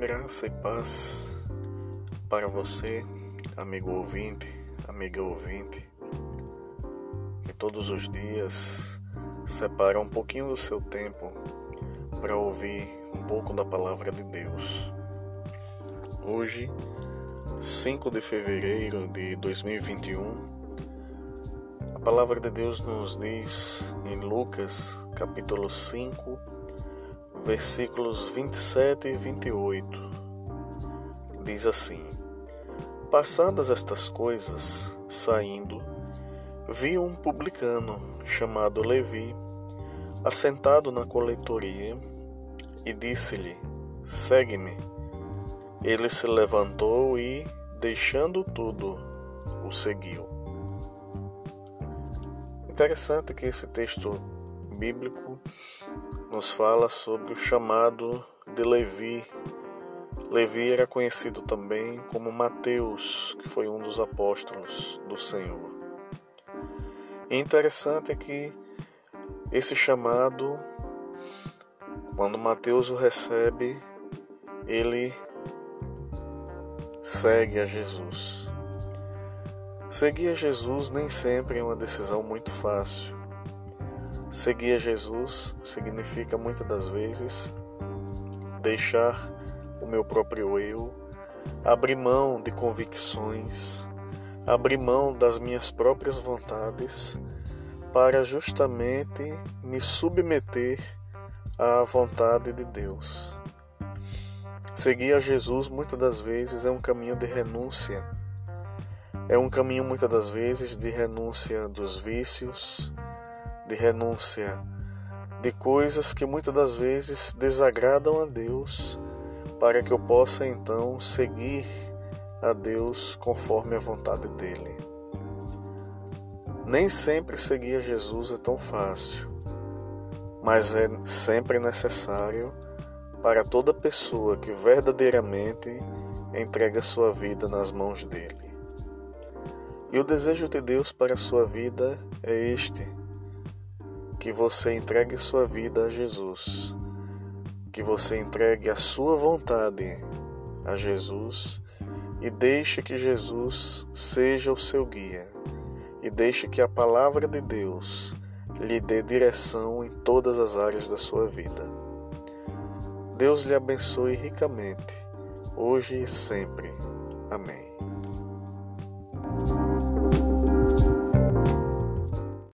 Graça e paz para você, amigo ouvinte, amiga ouvinte, que todos os dias separa um pouquinho do seu tempo para ouvir um pouco da palavra de Deus. Hoje, 5 de fevereiro de 2021, a palavra de Deus nos diz em Lucas, capítulo 5, versículos 27 e 28. Diz assim: Passadas estas coisas, saindo, vi um publicano chamado Levi, assentado na coletoria, e disse-lhe: Segue-me. Ele se levantou e, deixando tudo, o seguiu. Interessante que esse texto bíblico nos fala sobre o chamado de Levi. Levi era conhecido também como Mateus, que foi um dos apóstolos do Senhor. E interessante é que esse chamado, quando Mateus o recebe, ele segue a Jesus. Seguir a Jesus nem sempre é uma decisão muito fácil. Seguir a Jesus significa muitas das vezes deixar o meu próprio eu, abrir mão de convicções, abrir mão das minhas próprias vontades para justamente me submeter à vontade de Deus. Seguir a Jesus muitas das vezes é um caminho de renúncia. É um caminho muitas das vezes de renúncia dos vícios, de renúncia de coisas que muitas das vezes desagradam a Deus, para que eu possa então seguir a Deus conforme a vontade dele. Nem sempre seguir a Jesus é tão fácil, mas é sempre necessário para toda pessoa que verdadeiramente entrega sua vida nas mãos dele. E o desejo de Deus para a sua vida é este que você entregue sua vida a Jesus, que você entregue a sua vontade a Jesus e deixe que Jesus seja o seu guia e deixe que a palavra de Deus lhe dê direção em todas as áreas da sua vida. Deus lhe abençoe ricamente, hoje e sempre. Amém.